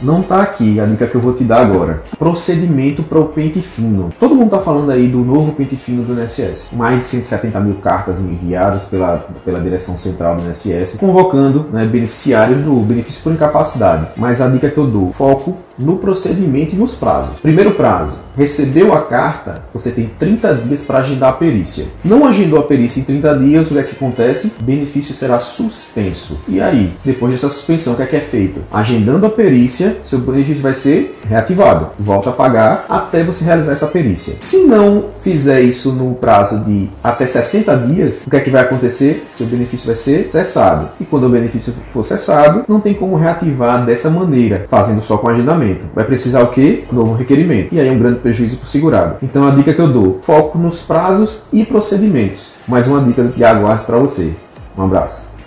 não está aqui a dica que eu vou te dar agora. Procedimento para o pente fino. Todo mundo está falando aí do novo pente fino do INSS. Mais de 170 mil cartas enviadas pela, pela direção central do INSS, convocando né, beneficiários do benefício por incapacidade. Mas a dica que eu dou, foco no procedimento e nos prazos. Primeiro prazo, recebeu a carta, você tem 30 dias para agendar a perícia. Não agendou a perícia em 30 dias, o que é que acontece? Benefício será suspenso. E aí, depois dessa suspensão, o que é que é feito? Agendando a perícia, seu benefício vai ser reativado. Volta a pagar até você realizar essa perícia. Se não fizer isso no prazo de até 60 dias, o que é que vai acontecer? Seu benefício vai ser cessado. E quando o benefício for cessado, não tem como reativar dessa maneira, fazendo só com agendamento. Vai precisar o quê? Novo requerimento. E aí um grande prejuízo para o segurado. Então a dica que eu dou, foco nos prazos e procedimentos. Mais uma dica do Tiago Arce para você. Um abraço.